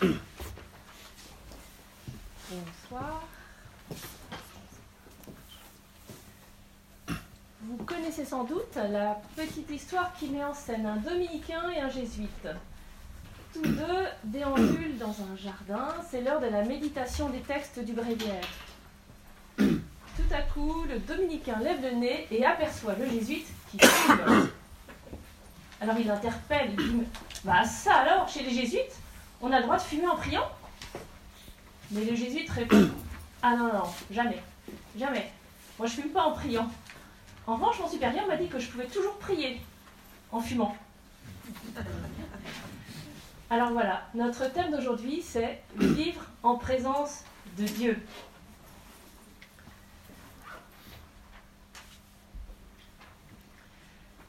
Bonsoir. Vous connaissez sans doute la petite histoire qui met en scène un dominicain et un jésuite. Tous deux déambulent dans un jardin, c'est l'heure de la méditation des textes du bréviaire. Tout à coup, le dominicain lève le nez et aperçoit le jésuite qui fume. Alors il interpelle, il dit Bah ça alors, chez les jésuites, on a le droit de fumer en priant? Mais le jésuite répond Ah non, non, jamais, jamais. Moi je fume pas en priant. En revanche, mon supérieur m'a dit que je pouvais toujours prier en fumant. Alors voilà, notre thème d'aujourd'hui, c'est vivre en présence de Dieu.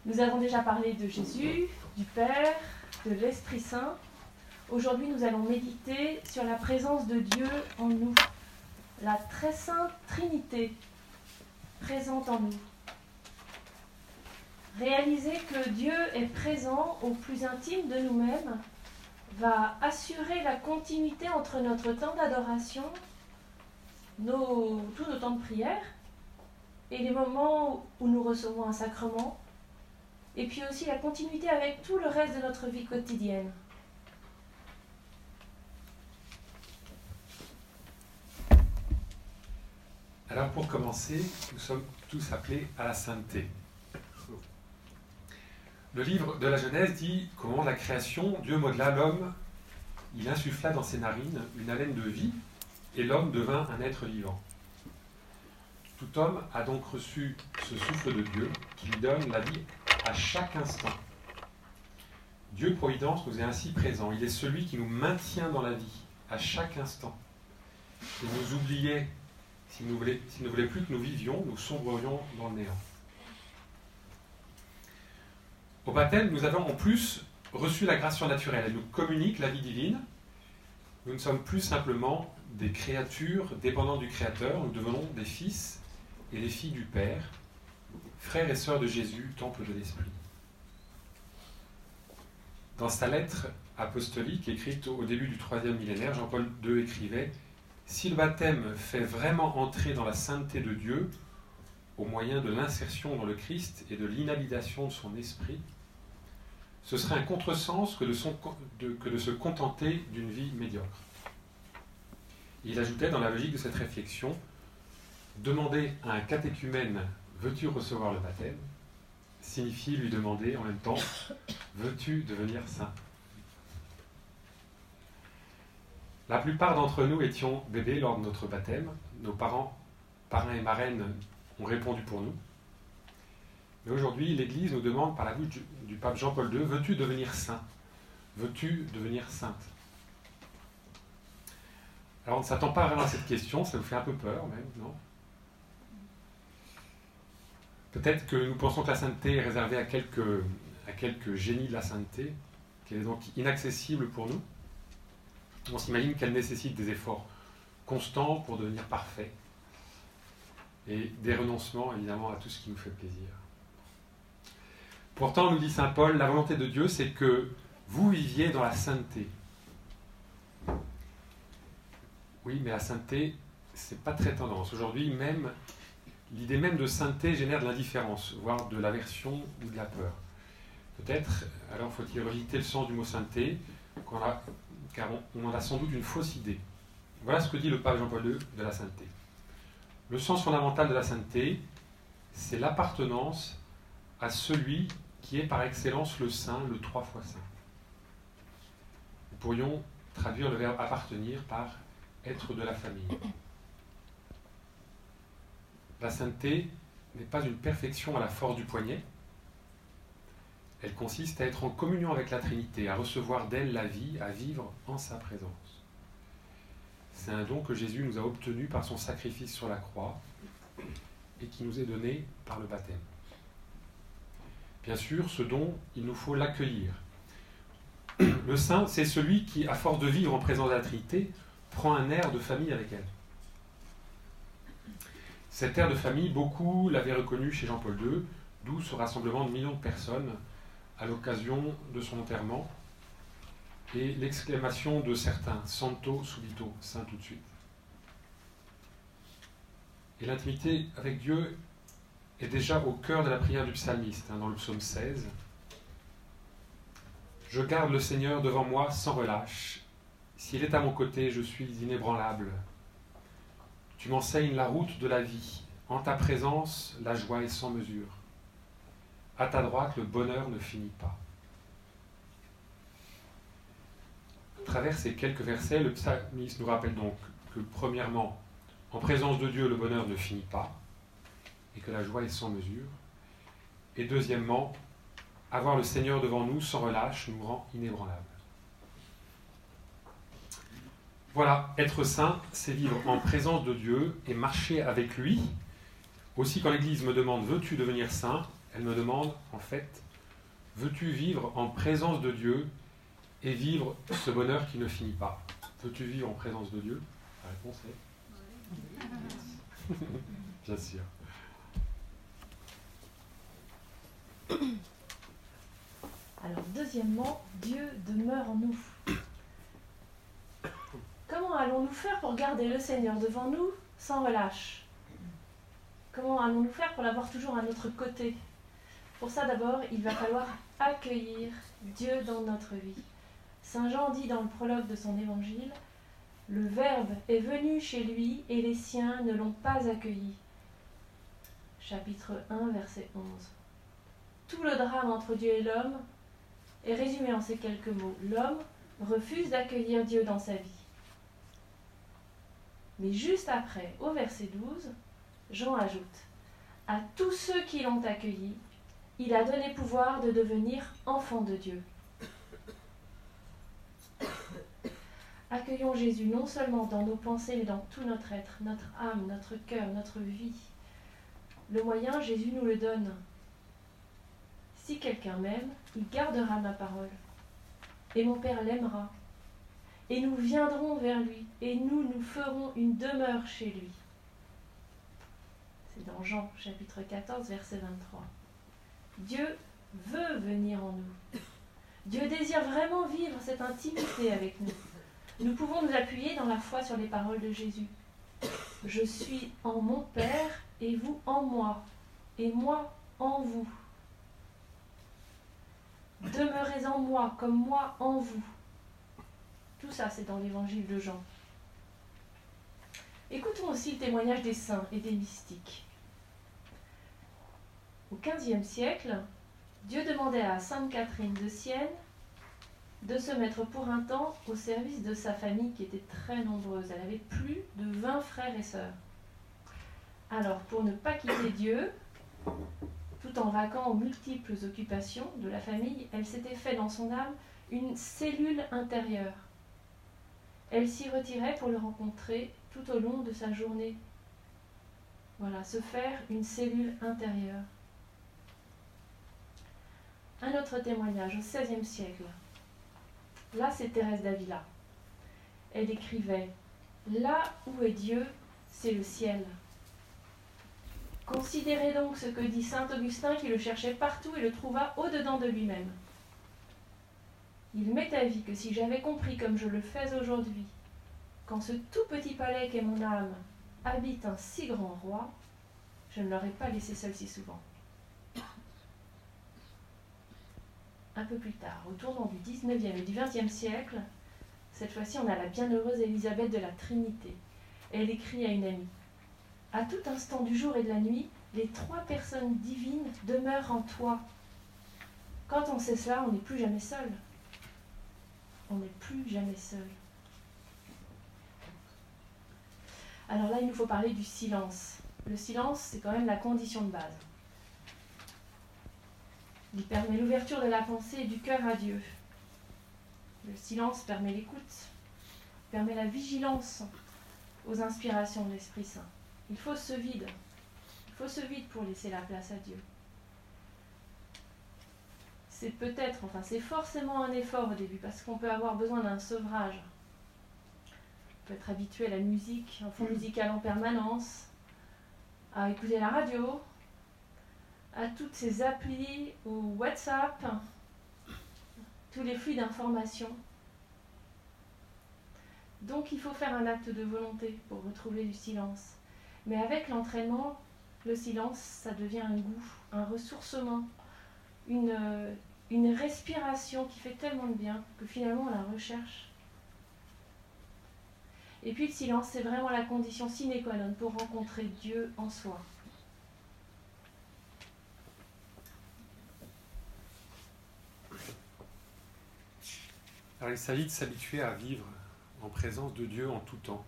Nous avons déjà parlé de Jésus, du Père, de l'Esprit Saint. Aujourd'hui, nous allons méditer sur la présence de Dieu en nous, la très sainte Trinité présente en nous. Réaliser que Dieu est présent au plus intime de nous-mêmes va assurer la continuité entre notre temps d'adoration, tous nos temps de prière et les moments où nous recevons un sacrement, et puis aussi la continuité avec tout le reste de notre vie quotidienne. Alors pour commencer, nous sommes tous appelés à la sainteté. Le livre de la Genèse dit qu'au moment de la création, Dieu modela l'homme, il insuffla dans ses narines une haleine de vie, et l'homme devint un être vivant. Tout homme a donc reçu ce souffle de Dieu qui lui donne la vie à chaque instant. Dieu Providence nous est ainsi présent. Il est celui qui nous maintient dans la vie à chaque instant. S'il nous oubliait, s'il ne voulait, plus que nous vivions, nous sombrerions dans le néant. Au baptême, nous avons en plus reçu la grâce surnaturelle. Elle nous communique la vie divine. Nous ne sommes plus simplement des créatures dépendantes du Créateur, nous devenons des fils et des filles du Père, frères et sœurs de Jésus, temple de l'Esprit. Dans sa lettre apostolique écrite au début du troisième millénaire, Jean-Paul II écrivait Si le baptême fait vraiment entrer dans la sainteté de Dieu, au moyen de l'insertion dans le Christ et de l'inhabitation de son esprit, ce serait un contresens que de, que de se contenter d'une vie médiocre. Il ajoutait dans la logique de cette réflexion Demander à un catéchumène Veux-tu recevoir le baptême? Signifie lui demander en même temps Veux-tu devenir saint? La plupart d'entre nous étions bébés lors de notre baptême. Nos parents, parrains et marraines ont répondu pour nous. Mais aujourd'hui, l'Église nous demande par la bouche du, pape Jean-Paul II Veux-tu devenir saint? Veux-tu devenir sainte? Alors on ne s'attend pas vraiment à cette question, ça vous fait un peu peur même, non? Peut-être que nous pensons que la sainteté est réservée à quelques, à quelques génies de la sainteté, qu'elle est donc inaccessible pour nous. On s'imagine qu'elle nécessite des efforts constants pour devenir parfait et des renoncements évidemment à tout ce qui nous fait plaisir. Pourtant, nous dit Saint Paul, la volonté de Dieu, c'est que vous viviez dans la sainteté. Oui, mais la sainteté, c'est pas très tendance. Aujourd'hui, même l'idée même de sainteté génère de l'indifférence, voire de l'aversion ou de la peur. Peut-être, alors faut-il revisiter le sens du mot sainteté, car on, en a sans doute une fausse idée. Voilà ce que dit le pape Jean-Paul II de la sainteté. Le sens fondamental de la sainteté, c'est l'appartenance à celui qui est par excellence le saint, le trois fois saint. Nous pourrions traduire le verbe appartenir par être de la famille. La sainteté n'est pas une perfection à la force du poignet. Elle consiste à être en communion avec la Trinité, à recevoir d'elle la vie, à vivre en sa présence. C'est un don que Jésus nous a obtenu par son sacrifice sur la croix et qui nous est donné par le baptême. Bien sûr, ce don, il nous faut l'accueillir. Le saint, c'est celui qui, à force de vivre en présence de la Trinité, prend un air de famille avec elle. Cet air de famille, beaucoup l'avaient reconnu chez Jean-Paul II, d'où ce rassemblement de millions de personnes à l'occasion de son enterrement. et l'exclamation de certains, santo subito, saint tout de suite. Et l'intimité avec Dieu est déjà au cœur de la prière du psalmiste, hein, dans le psaume 16. Je garde le Seigneur devant moi sans relâche. S'il est à mon côté, je suis inébranlable. Tu m'enseignes la route de la vie. En ta présence, la joie est sans mesure. À ta droite, le bonheur ne finit pas. À travers ces quelques versets, le psalmiste nous rappelle donc que, premièrement, en présence de Dieu, le bonheur ne finit pas et que la joie est sans mesure. Et deuxièmement, avoir le Seigneur devant nous sans relâche nous rend inébranlables. Voilà, être saint, c'est vivre en présence de Dieu et marcher avec lui. Aussi, quand l'Église me demande Veux-tu devenir saint? Elle me demande en fait Veux-tu vivre en présence de Dieu et vivre ce bonheur qui ne finit pas? Veux-tu vivre en présence de Dieu? La réponse est Bien sûr. Alors, deuxièmement, Dieu demeure en nous. Comment allons-nous faire pour garder le Seigneur devant nous sans relâche? Comment allons-nous faire pour l'avoir toujours à notre côté? Pour ça, d'abord, il va falloir accueillir Dieu dans notre vie. Saint Jean dit dans le prologue de son évangile, Le Verbe est venu chez lui et les siens ne l'ont pas accueilli. Chapitre 1, verset 11. Tout le drame entre Dieu et l'homme est résumé en ces quelques mots. L'homme refuse d'accueillir Dieu dans sa vie. Mais juste après, au verset 12, Jean ajoute À tous ceux qui l'ont accueilli, il a donné pouvoir de devenir enfants de Dieu. Accueillons Jésus non seulement dans nos pensées, mais dans tout notre être, notre âme, notre cœur, notre vie. Le moyen, Jésus nous le donne. Si quelqu'un m'aime, il gardera ma parole. Et mon Père l'aimera. Et nous viendrons vers lui, et nous nous ferons une demeure chez lui. C'est dans Jean chapitre 14, verset 23. Dieu veut venir en nous. Dieu désire vraiment vivre cette intimité avec nous. Nous pouvons nous appuyer dans la foi sur les paroles de Jésus. Je suis en mon Père et vous en moi, et moi en vous. Demeurez en moi comme moi en vous. Tout ça, c'est dans l'évangile de Jean. Écoutons aussi le témoignage des saints et des mystiques. Au XVe siècle, Dieu demandait à Sainte Catherine de Sienne de se mettre pour un temps au service de sa famille qui était très nombreuse. Elle avait plus de 20 frères et sœurs. Alors, pour ne pas quitter Dieu, tout en vaquant aux multiples occupations de la famille, elle s'était fait dans son âme une cellule intérieure. Elle s'y retirait pour le rencontrer tout au long de sa journée. Voilà, se faire une cellule intérieure. Un autre témoignage au XVIe siècle. Là, c'est Thérèse d'Avila. Elle écrivait Là où est Dieu, c'est le ciel. Considérez donc ce que dit saint Augustin qui le cherchait partout et le trouva au-dedans de lui-même. Il m'est avis que si j'avais compris comme je le fais aujourd'hui, qu'en ce tout petit palais qu'est mon âme habite un si grand roi, je ne l'aurais pas laissé seul si souvent. Un peu plus tard, au tournant du 19e et du 20e siècle, cette fois-ci on a la bienheureuse Élisabeth de la Trinité. Elle écrit à une amie à tout instant du jour et de la nuit, les trois personnes divines demeurent en toi. Quand on sait cela, on n'est plus jamais seul. On n'est plus jamais seul. Alors là, il nous faut parler du silence. Le silence, c'est quand même la condition de base. Il permet l'ouverture de la pensée et du cœur à Dieu. Le silence permet l'écoute, permet la vigilance aux inspirations de l'Esprit Saint. Il faut ce vide. Il faut ce vide pour laisser la place à Dieu. C'est peut-être, enfin c'est forcément un effort au début, parce qu'on peut avoir besoin d'un sevrage. On peut être habitué à la musique, en fond musical en permanence, à écouter la radio, à toutes ces applis ou WhatsApp, tous les flux d'informations. Donc il faut faire un acte de volonté pour retrouver du silence. Mais avec l'entraînement, le silence, ça devient un goût, un ressourcement, une, une respiration qui fait tellement de bien que finalement on la recherche. Et puis le silence, c'est vraiment la condition sine qua non pour rencontrer Dieu en soi. Alors il s'agit de s'habituer à vivre en présence de Dieu en tout temps.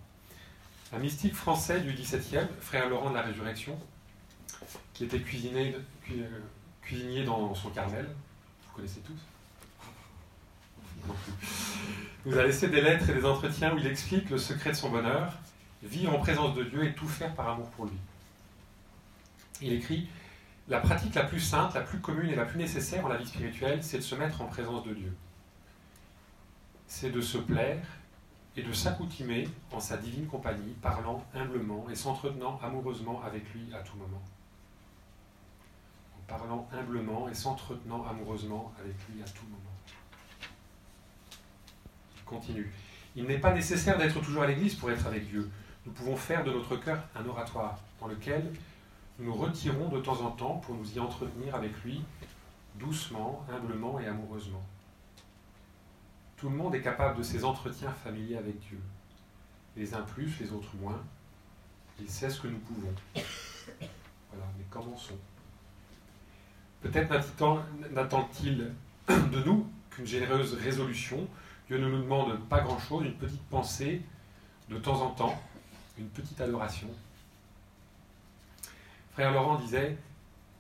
Un mystique français du XVIIe, frère Laurent de la Résurrection, qui était cuisiné, euh, cuisinier dans son Carmel, vous connaissez tous nous a laissé des lettres et des entretiens où il explique le secret de son bonheur, vivre en présence de Dieu et tout faire par amour pour lui. Il écrit La pratique la plus simple, la plus commune et la plus nécessaire en la vie spirituelle, c'est de se mettre en présence de Dieu. C'est de se plaire et de s'accoutumer en sa divine compagnie, parlant humblement et s'entretenant amoureusement avec lui à tout moment. En parlant humblement et s'entretenant amoureusement avec lui à tout moment. Il continue. Il n'est pas nécessaire d'être toujours à l'église pour être avec Dieu. Nous pouvons faire de notre cœur un oratoire dans lequel nous nous retirons de temps en temps pour nous y entretenir avec lui, doucement, humblement et amoureusement. Tout le monde est capable de ces entretiens familiers avec Dieu. Les uns plus, les autres moins. Il sait ce que nous pouvons. Voilà, mais commençons. Peut-être n'attend-il de nous qu'une généreuse résolution. Dieu ne nous demande pas grand-chose, une petite pensée de temps en temps, une petite adoration. Frère Laurent disait,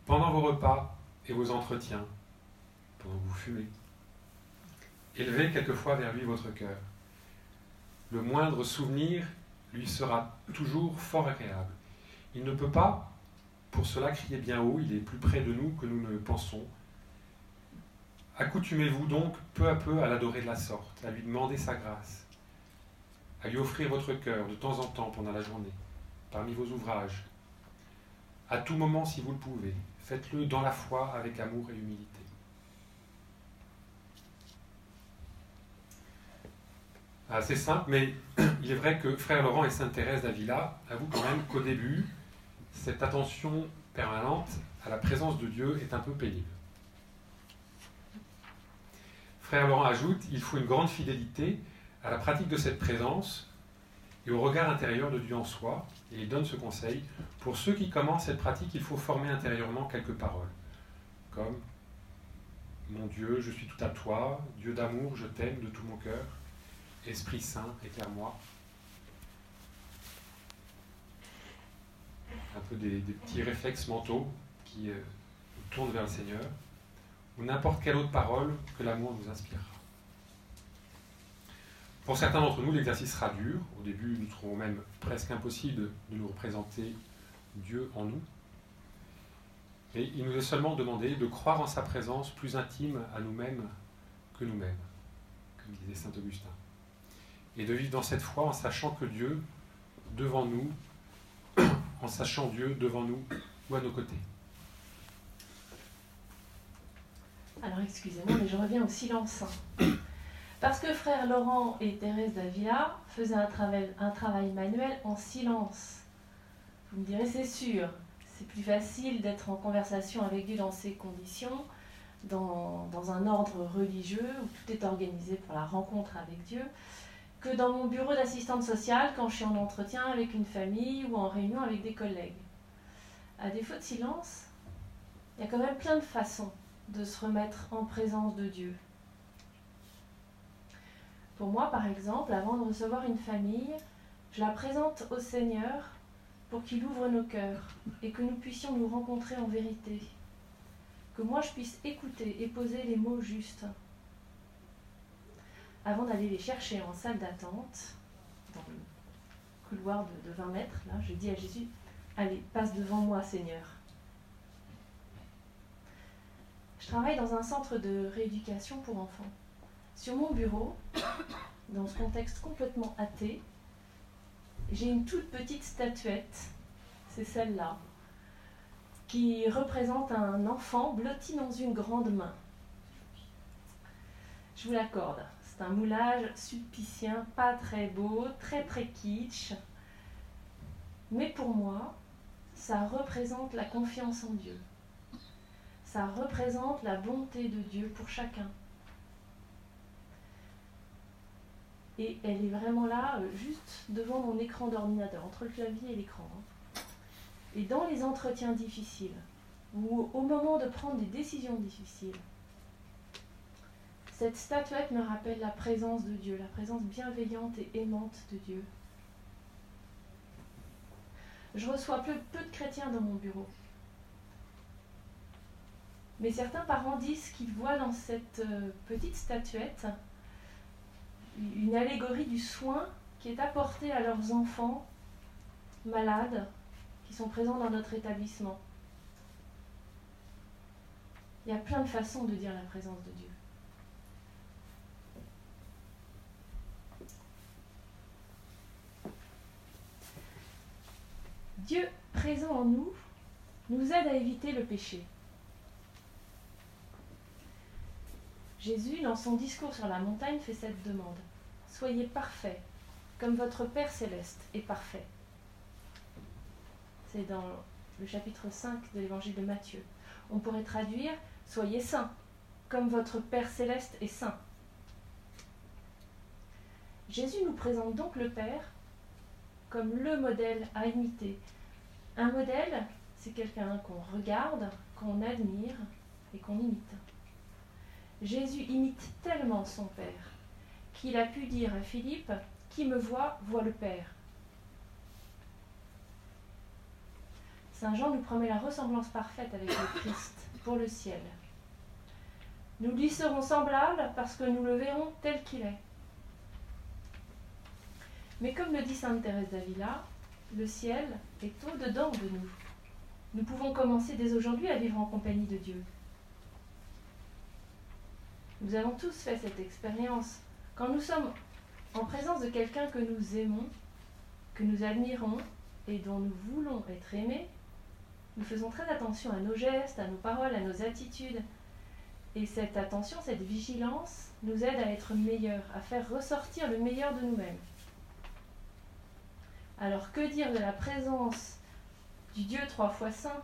pendant vos repas et vos entretiens, pendant que vous fumez, Élevez quelquefois vers lui votre cœur. Le moindre souvenir lui sera toujours fort agréable. Il ne peut pas, pour cela, crier bien haut, il est plus près de nous que nous ne pensons. Accoutumez-vous donc peu à peu à l'adorer de la sorte, à lui demander sa grâce, à lui offrir votre cœur de temps en temps pendant la journée, parmi vos ouvrages, à tout moment si vous le pouvez. Faites-le dans la foi avec amour et humilité. Assez simple, mais il est vrai que Frère Laurent et Sainte Thérèse d'Avila avouent quand même qu'au début, cette attention permanente à la présence de Dieu est un peu pénible. Frère Laurent ajoute, il faut une grande fidélité à la pratique de cette présence et au regard intérieur de Dieu en soi, et il donne ce conseil, pour ceux qui commencent cette pratique, il faut former intérieurement quelques paroles, comme Mon Dieu, je suis tout à toi, Dieu d'amour, je t'aime de tout mon cœur, Esprit Saint, éclaire-moi. Un peu des, petits réflexes mentaux qui euh, nous tournent vers le Seigneur, ou n'importe quelle autre parole que l'amour nous inspirera. Pour certains d'entre nous, l'exercice sera dur. Au début, nous trouvons même presque impossible de nous représenter Dieu en nous. Mais il nous est seulement demandé de croire en sa présence plus intime à nous-mêmes que nous-mêmes, comme disait saint Augustin et de vivre dans cette foi en sachant que Dieu, devant nous, en sachant Dieu devant nous ou à nos côtés. Alors excusez-moi, mais je reviens au silence. Parce que frère Laurent et Thérèse d'Avila faisaient un travail, manuel en silence. Vous me direz, c'est sûr, c'est plus facile d'être en conversation avec Dieu dans ces conditions, dans, un ordre religieux où tout est organisé pour la rencontre avec Dieu que dans mon bureau d'assistante sociale quand je suis en entretien avec une famille ou en réunion avec des collègues. À défaut de silence, il y a quand même plein de façons de se remettre en présence de Dieu. Pour moi, par exemple, avant de recevoir une famille, je la présente au Seigneur pour qu'il ouvre nos cœurs et que nous puissions nous rencontrer en vérité. Que moi je puisse écouter et poser les mots justes avant d'aller les chercher en salle d'attente, dans le couloir de, 20 mètres, là, je dis à Jésus, allez, passe devant moi, Seigneur. Je travaille dans un centre de rééducation pour enfants. Sur mon bureau, dans ce contexte complètement athée, j'ai une toute petite statuette, c'est celle-là, qui représente un enfant blotti dans une grande main. Je vous l'accorde, C'est un moulage sulpicien, pas très beau, très très kitsch. Mais pour moi, ça représente la confiance en Dieu. Ça représente la bonté de Dieu pour chacun. Et elle est vraiment là, euh, juste devant mon écran d'ordinateur, entre le clavier et l'écran. Hein. Et dans les entretiens difficiles, ou au moment de prendre des décisions difficiles, cette statuette me rappelle la présence de Dieu, la présence bienveillante et aimante de Dieu. Je reçois peu, de chrétiens dans mon bureau. Mais certains parents disent qu'ils voient dans cette euh, petite statuette une allégorie du soin qui est apporté à leurs enfants malades qui sont présents dans notre établissement. Il y a plein de façons de dire la présence de Dieu. Dieu présent en nous nous aide à éviter le péché. Jésus, dans son discours sur la montagne, fait cette demande. Soyez parfaits, comme votre Père céleste est parfait. C'est dans le chapitre 5 de l'évangile de Matthieu. On pourrait traduire Soyez saints, comme votre Père céleste est saint. Jésus nous présente donc le Père comme le modèle à imiter. Un modèle, c'est quelqu'un qu'on regarde, qu'on admire et qu'on imite. Jésus imite tellement son Père qu'il a pu dire à Philippe, Qui me voit, voit le Père. Saint Jean nous promet la ressemblance parfaite avec le Christ pour le ciel. Nous lui serons semblables parce que nous le verrons tel qu'il est. Mais comme le dit Sainte Thérèse d'Avila, le ciel est au-dedans de nous. Nous pouvons commencer dès aujourd'hui à vivre en compagnie de Dieu. Nous avons tous fait cette expérience. Quand nous sommes en présence de quelqu'un que nous aimons, que nous admirons et dont nous voulons être aimés, nous faisons très attention à nos gestes, à nos paroles, à nos attitudes. Et cette attention, cette vigilance nous aide à être meilleurs, à faire ressortir le meilleur de nous-mêmes. Alors que dire de la présence du Dieu trois fois saint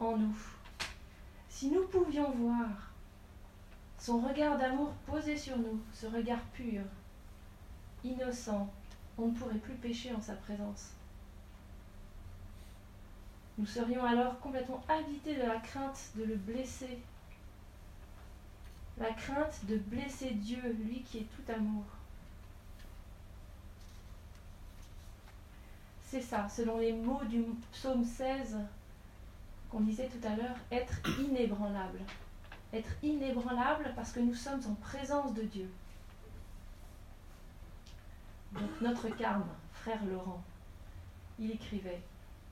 en nous? Si nous pouvions voir son regard d'amour posé sur nous, ce regard pur, innocent, on ne pourrait plus pécher en sa présence. Nous serions alors complètement habités de la crainte de le blesser, la crainte de blesser Dieu, lui qui est tout amour. C'est ça, selon les mots du psaume 16 qu'on disait tout à l'heure, être inébranlable être inébranlable parce que nous sommes en présence de Dieu. Donc notre carme, frère Laurent, il écrivait,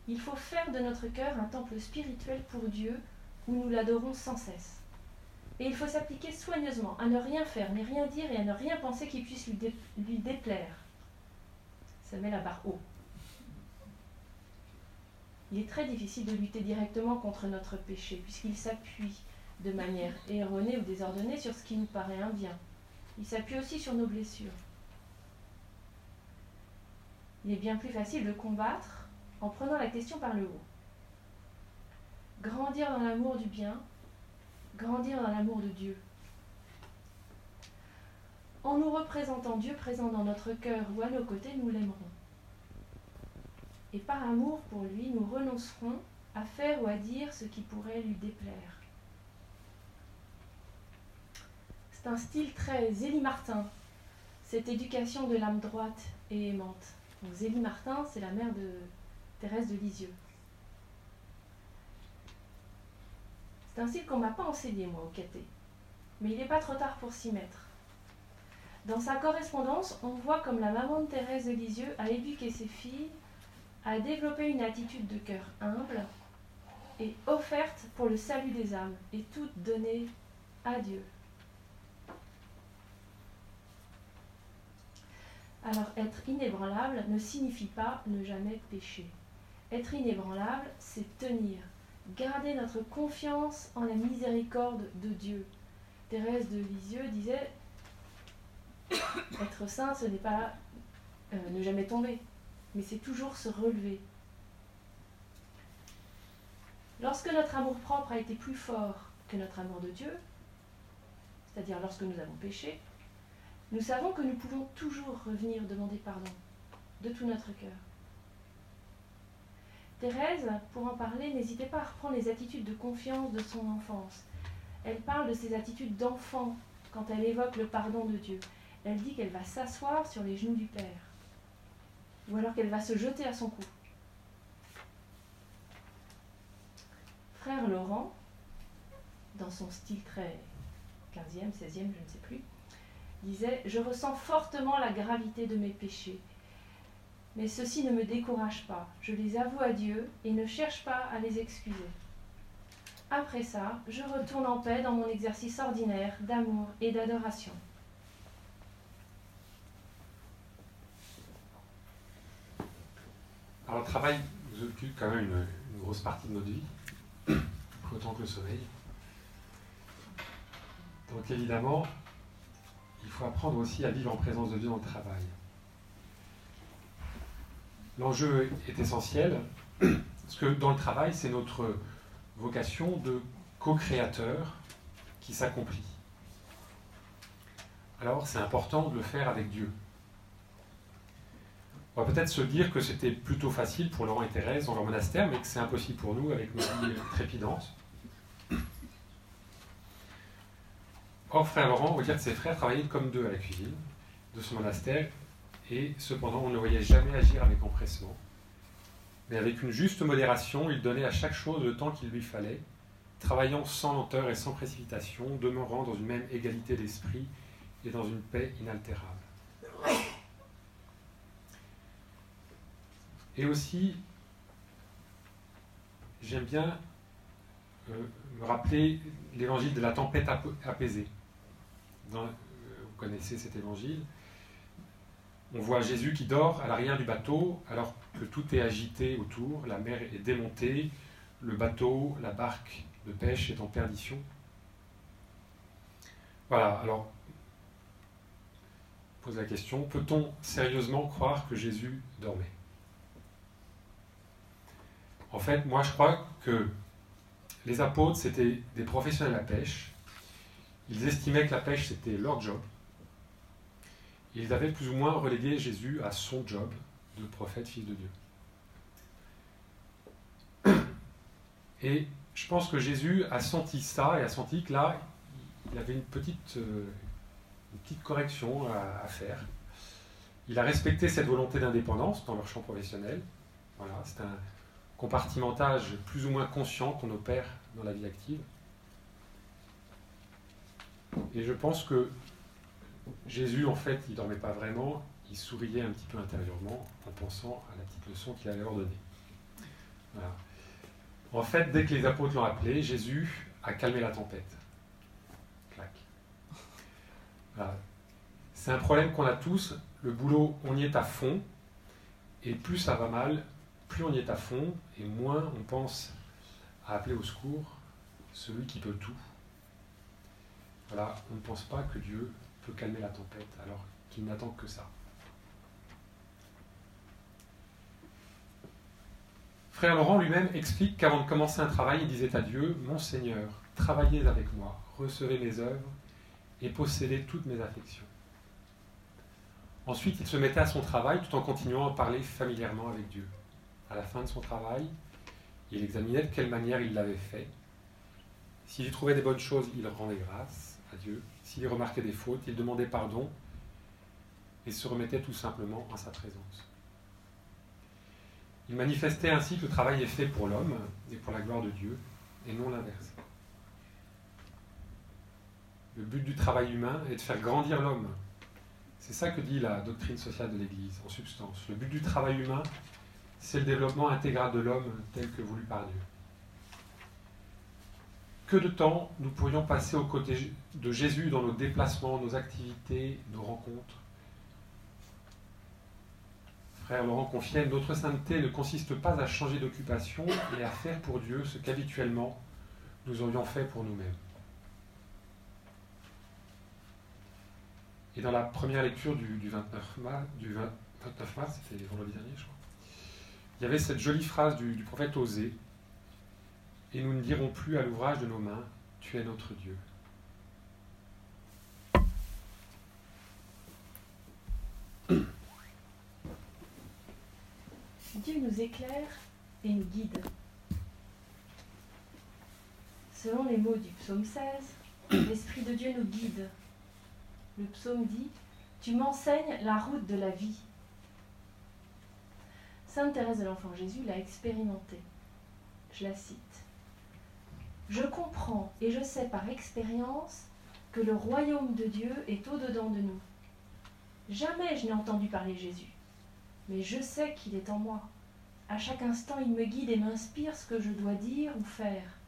Il faut faire de notre cœur un temple spirituel pour Dieu où nous l'adorons sans cesse. Et il faut s'appliquer soigneusement à ne rien faire, ni rien dire et à ne rien penser qui puisse lui, lui déplaire. Ça met la barre haut. Il est très difficile de lutter directement contre notre péché, puisqu'il s'appuie de manière erronée ou désordonnée sur ce qui nous paraît un bien. Il s'appuie aussi sur nos blessures. Il est bien plus facile de combattre en prenant la question par le haut. Grandir dans l'amour du bien, grandir dans l'amour de Dieu. En nous représentant Dieu présent dans notre cœur ou à nos côtés, nous l'aimerons. Et par amour pour lui, nous renoncerons à faire ou à dire ce qui pourrait lui déplaire. C'est un style très Zélie Martin, cette éducation de l'âme droite et aimante. Donc Zélie Martin, c'est la mère de Thérèse de Lisieux. C'est un style qu'on ne m'a pas enseigné, moi, au caté. Mais il n'est pas trop tard pour s'y mettre. Dans sa correspondance, on voit comme la maman de Thérèse de Lisieux a éduqué ses filles à développer une attitude de cœur humble et offerte pour le salut des âmes, et toute donnée à Dieu. Alors être inébranlable ne signifie pas ne jamais pécher. Être inébranlable, c'est tenir, garder notre confiance en la miséricorde de Dieu. Thérèse de Lisieux disait Être saint, ce n'est pas euh, ne jamais tomber, mais c'est toujours se relever. Lorsque notre amour-propre a été plus fort que notre amour de Dieu, c'est-à-dire lorsque nous avons péché, nous savons que nous pouvons toujours revenir demander pardon de tout notre cœur. Thérèse, pour en parler, n'hésitait pas à reprendre les attitudes de confiance de son enfance. Elle parle de ses attitudes d'enfant quand elle évoque le pardon de Dieu. Elle dit qu'elle va s'asseoir sur les genoux du Père, ou alors qu'elle va se jeter à son cou. Frère Laurent, dans son style très 15e, 16e, je ne sais plus, disait Je ressens fortement la gravité de mes péchés. Mais ceci ne me décourage pas. Je les avoue à Dieu et ne cherche pas à les excuser. Après ça, je retourne en paix dans mon exercice ordinaire d'amour et d'adoration. Alors le travail nous occupe quand même une, une grosse partie de notre vie, autant que le sommeil. Donc évidemment, il faut apprendre aussi à vivre en présence de Dieu dans le travail. L'enjeu est essentiel, parce que dans le travail, c'est notre vocation de co-créateur qui s'accomplit. Alors c'est important de le faire avec Dieu. On va peut-être se dire que c'était plutôt facile pour Laurent et Thérèse dans leur monastère, mais que c'est impossible pour nous avec nos vies trépidantes. Or, frère Laurent, au dire de ses frères, travaillaient comme deux à la cuisine de ce monastère, et cependant, on ne voyait jamais agir avec empressement. Mais avec une juste modération, il donnait à chaque chose le temps qu'il lui fallait, travaillant sans lenteur et sans précipitation, demeurant dans une même égalité d'esprit et dans une paix inaltérable. Et aussi, j'aime bien euh, me rappeler l'évangile de la tempête apaisée. Vous connaissez cet évangile, on voit Jésus qui dort à l'arrière du bateau alors que tout est agité autour, la mer est démontée, le bateau, la barque de pêche est en perdition. Voilà, alors, pose la question, peut-on sérieusement croire que Jésus dormait? En fait, moi je crois que les apôtres, c'était des professionnels à la pêche, ils estimaient que la pêche, c'était leur job. Ils avaient plus ou moins relégué Jésus à son job de prophète, fils de Dieu. Et je pense que Jésus a senti ça et a senti que là, il avait une petite, euh, une petite correction à, faire. Il a respecté cette volonté d'indépendance dans leur champ professionnel. Voilà, c'est un compartimentage plus ou moins conscient qu'on opère dans la vie active. Et je pense que Jésus, en fait, il dormait pas vraiment, il souriait un petit peu intérieurement en pensant à la petite leçon qu'il allait leur donner. En fait, dès que les apôtres l'ont appelé, Jésus a calmé la tempête. Clac. C'est un problème qu'on a tous. Le boulot, on y est à fond. Et plus ça va mal, plus on y est à fond, et moins on pense à appeler au secours celui qui peut tout voilà, on ne pense pas que Dieu peut calmer la tempête alors qu'il n'attend que ça. Frère Laurent lui-même explique qu'avant de commencer un travail, il disait à Dieu, Mon Seigneur, travaillez avec moi, recevez mes œuvres et possédez toutes mes affections. Ensuite, il se mettait à son travail tout en continuant à parler familièrement avec Dieu. À la fin de son travail, il examinait de quelle manière il l'avait fait. S'il trouvait des bonnes choses, il rendait grâce à Dieu. S'il remarquait des fautes, il demandait pardon et se remettait tout simplement en sa présence. Il manifestait ainsi que le travail est fait pour l'homme et pour la gloire de Dieu, et non l'inverse. Le but du travail humain est de faire grandir l'homme. C'est ça que dit la doctrine sociale de l'Église, en substance. Le but du travail humain, c'est le développement intégral de l'homme tel que voulu par Dieu que de temps nous pourrions passer aux côtés de Jésus dans nos déplacements, nos activités, nos rencontres. Frère Laurent confiait, notre sainteté ne consiste pas à changer d'occupation, mais à faire pour Dieu ce qu'habituellement nous aurions fait pour nous-mêmes. Et dans la première lecture du, 29 mars, du 29 mars, c'était vendredi dernier, je crois, il y avait cette jolie phrase du, du prophète Osée Et nous ne dirons plus à l'ouvrage de nos mains, Tu es notre Dieu. Dieu nous éclaire et nous guide. Selon les mots du psaume 16, l'Esprit de Dieu nous guide. Le psaume dit Tu m'enseignes la route de la vie. Sainte Thérèse de l'Enfant Jésus l'a expérimenté. Je la cite. Je comprends et je sais par expérience que le royaume de Dieu est au-dedans de nous. Jamais je n'ai entendu parler Jésus, mais je sais qu'il est en moi. À chaque instant, il me guide et m'inspire ce que je dois dire ou faire.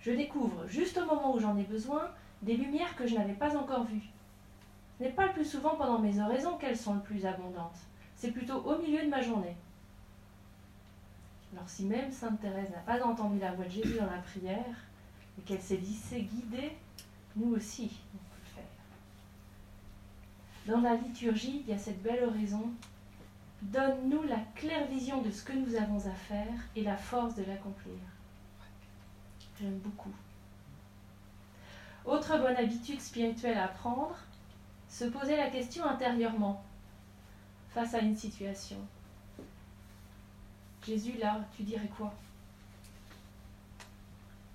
Je découvre, juste au moment où j'en ai besoin, des lumières que je n'avais pas encore vues. Ce n'est pas le plus souvent pendant mes oraisons qu'elles sont le plus abondantes, c'est plutôt au milieu de ma journée. Alors si même Sainte Thérèse n'a pas entendu la voix de Jésus dans la prière, et qu'elle s'est laissée guider, nous aussi, on peut le faire. Dans la liturgie, il y a cette belle oraison Donne-nous la claire vision de ce que nous avons à faire et la force de l'accomplir. J'aime beaucoup. Autre bonne habitude spirituelle à prendre, se poser la question intérieurement face à une situation. Jésus, là, tu dirais quoi?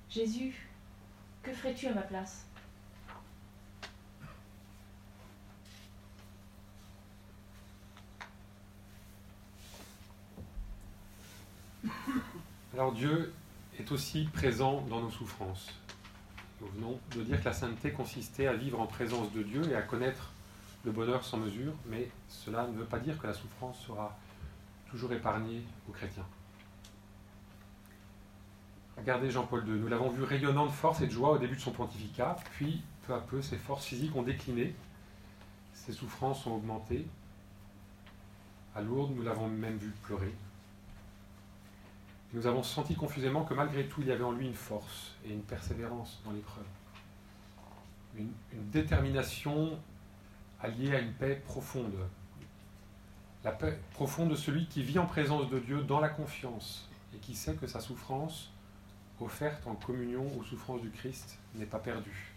Jésus, que ferais-tu à ma place? Alors Dieu est aussi présent dans nos souffrances. Nous venons de dire que la sainteté consistait à vivre en présence de Dieu et à connaître le bonheur sans mesure, mais cela ne veut pas dire que la souffrance sera toujours épargnée aux chrétiens. Regardez Jean-Paul II, nous l'avons vu rayonnant de force et de joie au début de son pontificat, puis peu à peu ses forces physiques ont décliné, ses souffrances ont augmenté. À Lourdes, nous l'avons même vu pleurer, nous avons senti confusément que malgré tout, il y avait en lui une force et une persévérance dans l'épreuve. Une, détermination alliée à une paix profonde. La paix profonde de celui qui vit en présence de Dieu dans la confiance et qui sait que sa souffrance, offerte en communion aux souffrances du Christ, n'est pas perdue.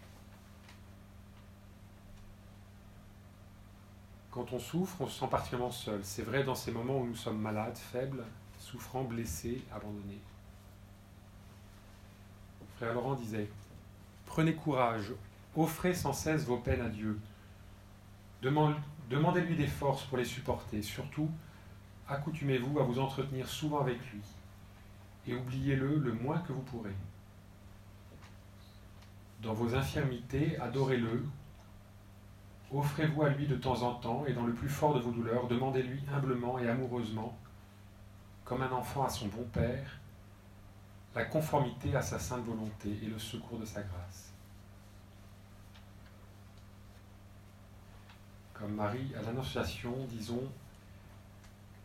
Quand on souffre, on se sent particulièrement seul. C'est vrai dans ces moments où nous sommes malades, faibles, souffrant, blessé, abandonné. Frère Laurent disait, Prenez courage, offrez sans cesse vos peines à Dieu. Demandez-lui des forces pour les supporter. Surtout, accoutumez-vous à vous entretenir souvent avec lui. Et oubliez-le le moins que vous pourrez. Dans vos infirmités, adorez-le. Offrez-vous à lui de temps en temps et dans le plus fort de vos douleurs, demandez-lui humblement et amoureusement comme un enfant à son bon père, la conformité à sa sainte volonté et le secours de sa grâce. Comme Marie à l'Annonciation, disons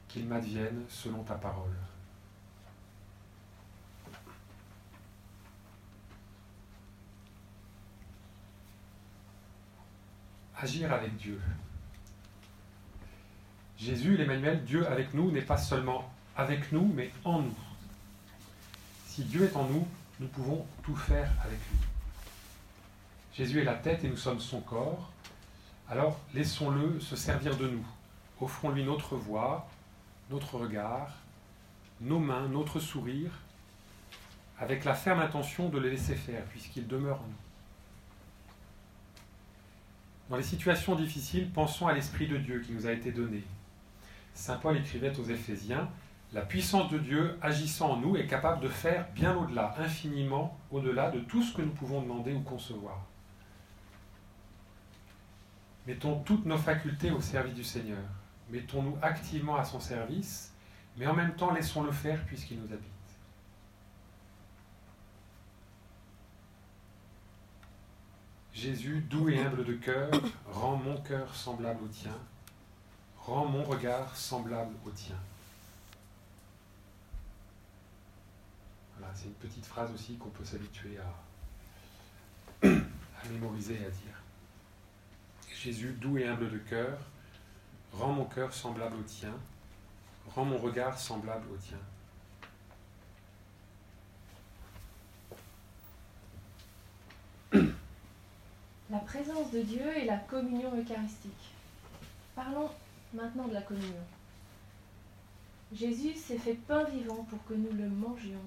qu'il m'advienne selon ta parole. Agir avec Dieu. Jésus, l'Emmanuel, Dieu avec nous, n'est pas seulement avec nous, mais en nous. Si Dieu est en nous, nous pouvons tout faire avec lui. Jésus est la tête et nous sommes son corps. Alors laissons-le se servir de nous. Offrons-lui notre voix, notre regard, nos mains, notre sourire, avec la ferme intention de le laisser faire, puisqu'il demeure en nous. Dans les situations difficiles, pensons à l'Esprit de Dieu qui nous a été donné. Saint Paul écrivait aux Éphésiens, la puissance de Dieu agissant en nous est capable de faire bien au-delà, infiniment au-delà de tout ce que nous pouvons demander ou concevoir. Mettons toutes nos facultés au service du Seigneur. Mettons-nous activement à son service, mais en même temps laissons-le faire puisqu'il nous habite. Jésus, doux et humble de cœur, rend mon cœur semblable au tien, rend mon regard semblable au tien. c'est une petite phrase aussi qu'on peut s'habituer à, mémoriser et à dire. Jésus, doux et humble de cœur, rends mon cœur semblable au tien, rends mon regard semblable au tien. La présence de Dieu et la communion eucharistique. Parlons maintenant de la communion. Jésus s'est fait pain vivant pour que nous le mangions.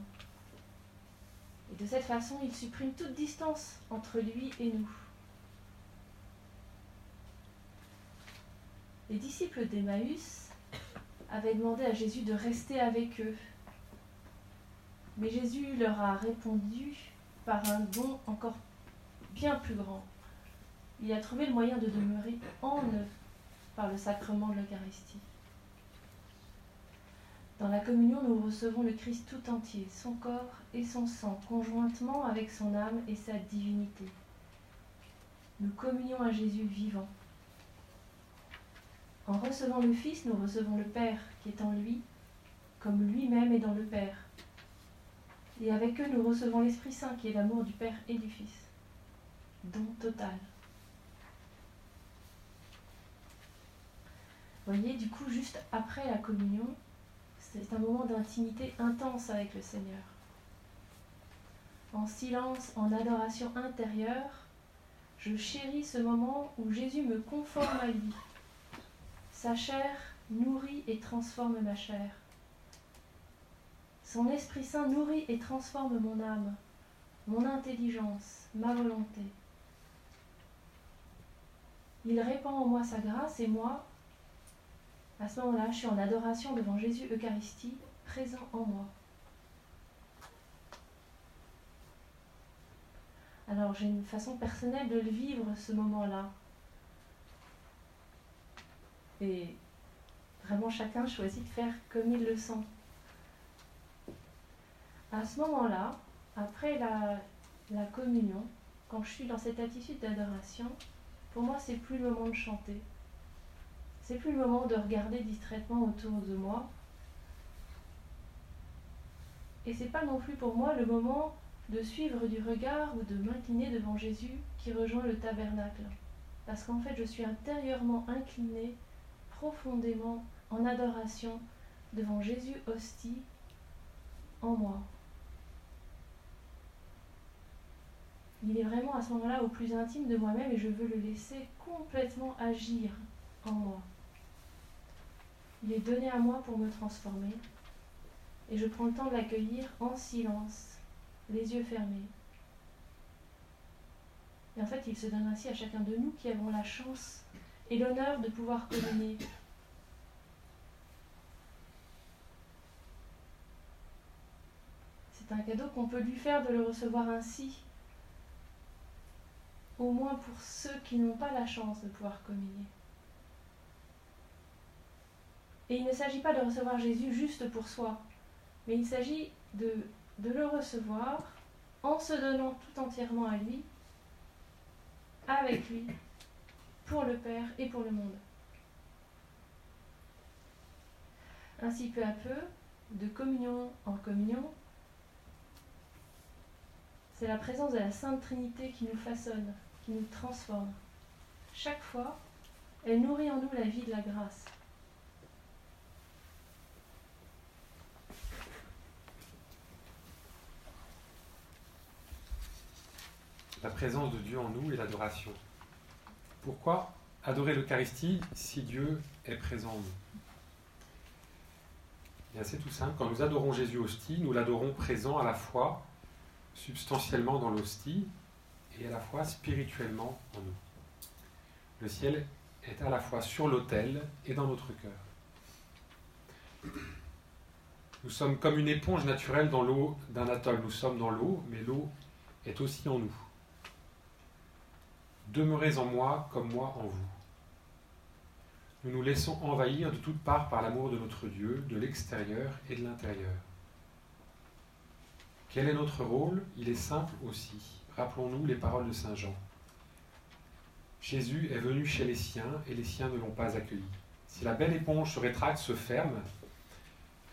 Et de cette façon, il supprime toute distance entre lui et nous. Les disciples d'Emmaüs avaient demandé à Jésus de rester avec eux. Mais Jésus leur a répondu par un don encore bien plus grand. Il a trouvé le moyen de demeurer en eux par le sacrement de l'Eucharistie. Dans la communion, nous recevons le Christ tout entier, son corps et son sang, conjointement avec son âme et sa divinité. Nous communions à Jésus vivant. En recevant le Fils, nous recevons le Père qui est en lui, comme lui-même est dans le Père. Et avec eux, nous recevons l'Esprit Saint qui est l'amour du Père et du Fils. Don total. voyez, du coup, juste après la communion, c'est un moment d'intimité intense avec le Seigneur. En silence, en adoration intérieure, je chéris ce moment où Jésus me conforme à lui. Sa chair nourrit et transforme ma chair. Son Esprit Saint nourrit et transforme mon âme, mon intelligence, ma volonté. Il répand en moi sa grâce et moi, à ce moment-là, je suis en adoration devant Jésus Eucharistie, présent en moi. Alors j'ai une façon personnelle de le vivre, ce moment-là. Et vraiment chacun choisit de faire comme il le sent. À ce moment-là, après la, communion, quand je suis dans cette attitude d'adoration, pour moi, c'est plus le moment de chanter. C'est plus le moment de regarder distraitement autour de moi. Et c'est pas non plus pour moi le moment de suivre du regard ou de m'incliner devant Jésus qui rejoint le tabernacle. Parce qu'en fait, je suis intérieurement inclinée, profondément en adoration devant Jésus hostie en moi. Il est vraiment à ce moment-là au plus intime de moi-même et je veux le laisser complètement agir en moi. Il est donné à moi pour me transformer. Et je prends le temps de l'accueillir en silence, les yeux fermés. Et en fait, il se donne ainsi à chacun de nous qui avons la chance et l'honneur de pouvoir communier. C'est un cadeau qu'on peut lui faire de le recevoir ainsi, au moins pour ceux qui n'ont pas la chance de pouvoir communier. Et il ne s'agit pas de recevoir Jésus juste pour soi, mais il s'agit de, de le recevoir en se donnant tout entièrement à lui, avec lui, pour le Père et pour le monde. Ainsi peu à peu, de communion en communion, c'est la présence de la Sainte Trinité qui nous façonne, qui nous transforme. Chaque fois, elle nourrit en nous la vie de la grâce. la présence de Dieu en nous et l'adoration. Pourquoi adorer l'Eucharistie si Dieu est présent en nous? C'est tout simple. Quand nous adorons Jésus hostie, nous l'adorons présent à la fois substantiellement dans l'hostie et à la fois spirituellement en nous. Le ciel est à la fois sur l'autel et dans notre cœur. Nous sommes comme une éponge naturelle dans l'eau d'un atoll. Nous sommes dans l'eau, mais l'eau est aussi en nous. Demeurez en moi comme moi en vous. Nous nous laissons envahir de toutes parts par l'amour de notre Dieu, de l'extérieur et de l'intérieur. Quel est notre rôle? Il est simple aussi. Rappelons-nous les paroles de Saint Jean. Jésus est venu chez les siens et les siens ne l'ont pas accueilli. Si la belle éponge se rétracte, se ferme,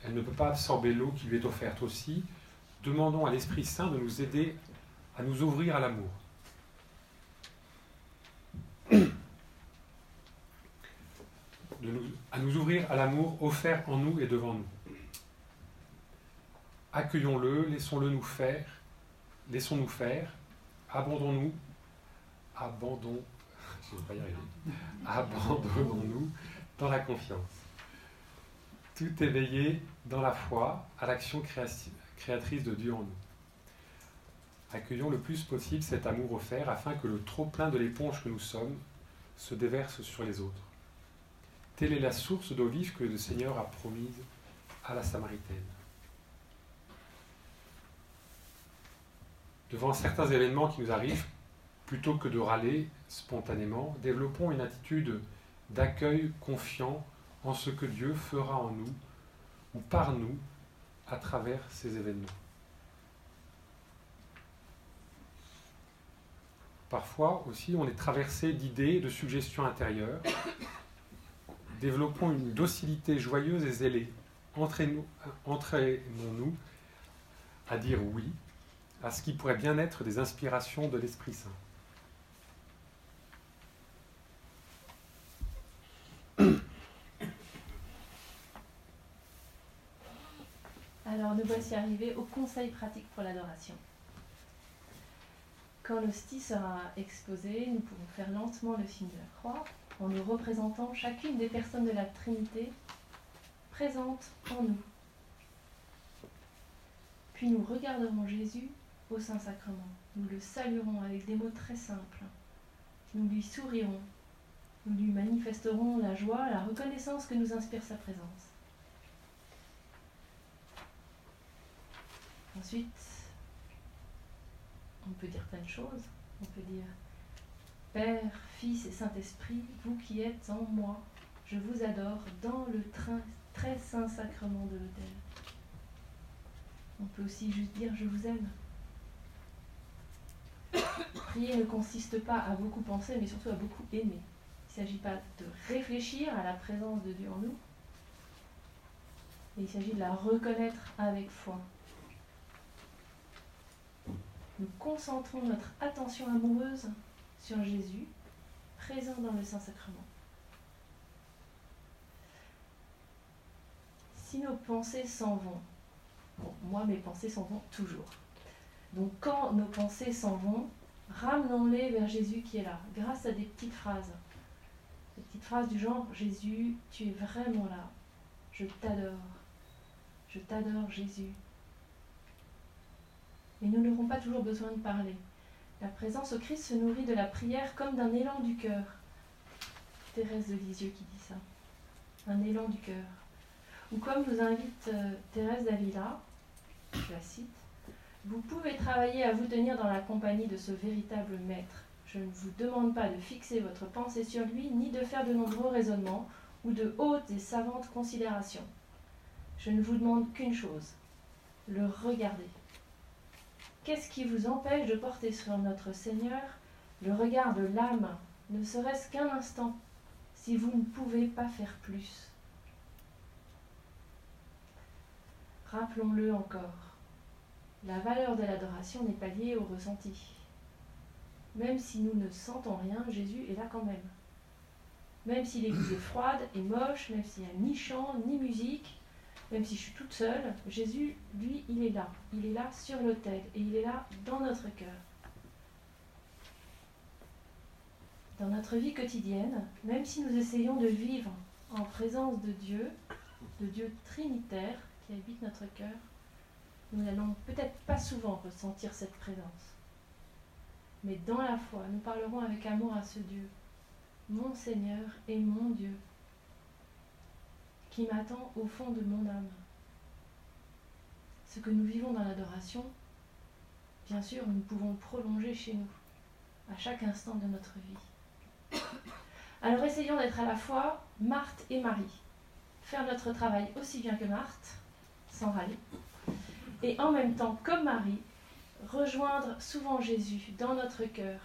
elle ne peut pas absorber l'eau qui lui est offerte aussi. Demandons à l'Esprit Saint de nous aider à nous ouvrir à l'amour. À nous ouvrir à l'amour offert en nous et devant nous. Accueillons-le, laissons-le nous faire, laissons-nous faire, abandonnons-nous, abandon, abandonnons-nous dans la confiance. Tout éveillé dans la foi à l'action créatrice de Dieu en nous. Accueillons le plus possible cet amour offert afin que le trop-plein de l'éponge que nous sommes se déverse sur les autres. Telle est la source d'eau vive que le Seigneur a promise à la Samaritaine. Devant certains événements qui nous arrivent, plutôt que de râler spontanément, développons une attitude d'accueil confiant en ce que Dieu fera en nous ou par nous à travers ces événements. Parfois aussi, on est traversé d'idées, de suggestions intérieures. Développons une docilité joyeuse et zélée. Entraînons-nous à dire oui à ce qui pourrait bien être des inspirations de l'Esprit Saint. Alors nous voici arrivés au conseil pratique pour l'adoration. Quand l'hostie sera exposée, nous pourrons faire lentement le signe de la croix en nous représentant chacune des personnes de la Trinité présentes en nous. Puis nous regarderons Jésus au Saint-Sacrement. Nous le saluerons avec des mots très simples. Nous lui sourirons. Nous lui manifesterons la joie, la reconnaissance que nous inspire sa présence. Ensuite, on peut dire plein de choses. On peut dire Père, Fils et Saint-Esprit, vous qui êtes en moi, je vous adore dans le très saint sacrement de l'autel. On peut aussi juste dire Je vous aime. Prier ne consiste pas à beaucoup penser, mais surtout à beaucoup aimer. Il ne s'agit pas de réfléchir à la présence de Dieu en nous, mais il s'agit de la reconnaître avec foi nous concentrons notre attention amoureuse sur Jésus, présent dans le Saint-Sacrement. Si nos pensées s'en vont, moi mes pensées s'en vont toujours. Donc quand nos pensées s'en vont, ramenons-les vers Jésus qui est là, grâce à des petites phrases. Des petites phrases du genre Jésus, tu es vraiment là. Je t'adore. Je t'adore Jésus. Mais nous n'aurons pas toujours besoin de parler. La présence au Christ se nourrit de la prière comme d'un élan du cœur. Thérèse de Lisieux qui dit ça. Un élan du cœur. Ou comme nous invite euh, Thérèse d'Avila, je la cite, Vous pouvez travailler à vous tenir dans la compagnie de ce véritable maître. Je ne vous demande pas de fixer votre pensée sur lui, ni de faire de nombreux raisonnements ou de hautes et savantes considérations. Je ne vous demande qu'une chose, le regarder. Qu'est-ce qui vous empêche de porter sur notre Seigneur le regard de l'âme, ne serait-ce qu'un instant, si vous ne pouvez pas faire plus? Rappelons-le encore, la valeur de l'adoration n'est pas liée au ressenti. Même si nous ne sentons rien, Jésus est là quand même. Même si l'église est froide et moche, même s'il n'y a ni chant, ni musique, même si je suis toute seule, Jésus, lui, il est là. Il est là sur l'autel et il est là dans notre cœur. Dans notre vie quotidienne, même si nous essayons de vivre en présence de Dieu, de Dieu trinitaire qui habite notre cœur, nous n'allons peut-être pas souvent ressentir cette présence. Mais dans la foi, nous parlerons avec amour à ce Dieu, mon Seigneur et mon Dieu, qui m'attend au fond de mon âme. Ce que nous vivons dans l'adoration, bien sûr, nous pouvons prolonger chez nous, à chaque instant de notre vie. Alors essayons d'être à la fois Marthe et Marie, faire notre travail aussi bien que Marthe, sans râler, et en même temps, comme Marie, rejoindre souvent Jésus dans notre cœur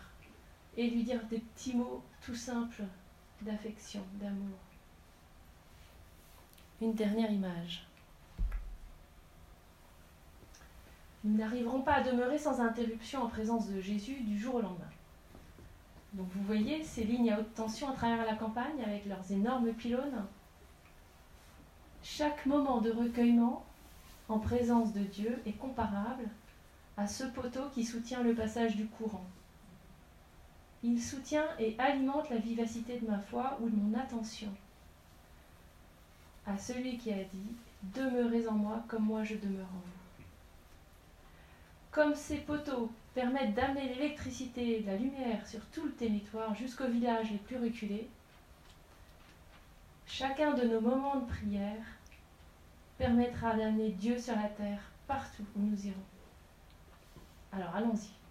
et lui dire des petits mots tout simples d'affection, d'amour. Une dernière image. Nous n'arriverons pas à demeurer sans interruption en présence de Jésus du jour au lendemain. Donc vous voyez ces lignes à haute tension à travers la campagne avec leurs énormes pylônes. Chaque moment de recueillement en présence de Dieu est comparable à ce poteau qui soutient le passage du courant. Il soutient et alimente la vivacité de ma foi ou de mon attention. À celui qui a dit Demeurez en moi comme moi je demeure en vous. Comme ces poteaux permettent d'amener l'électricité et la lumière sur tout le territoire jusqu'au village les plus reculés, chacun de nos moments de prière permettra d'amener Dieu sur la terre partout où nous irons. Alors allons-y.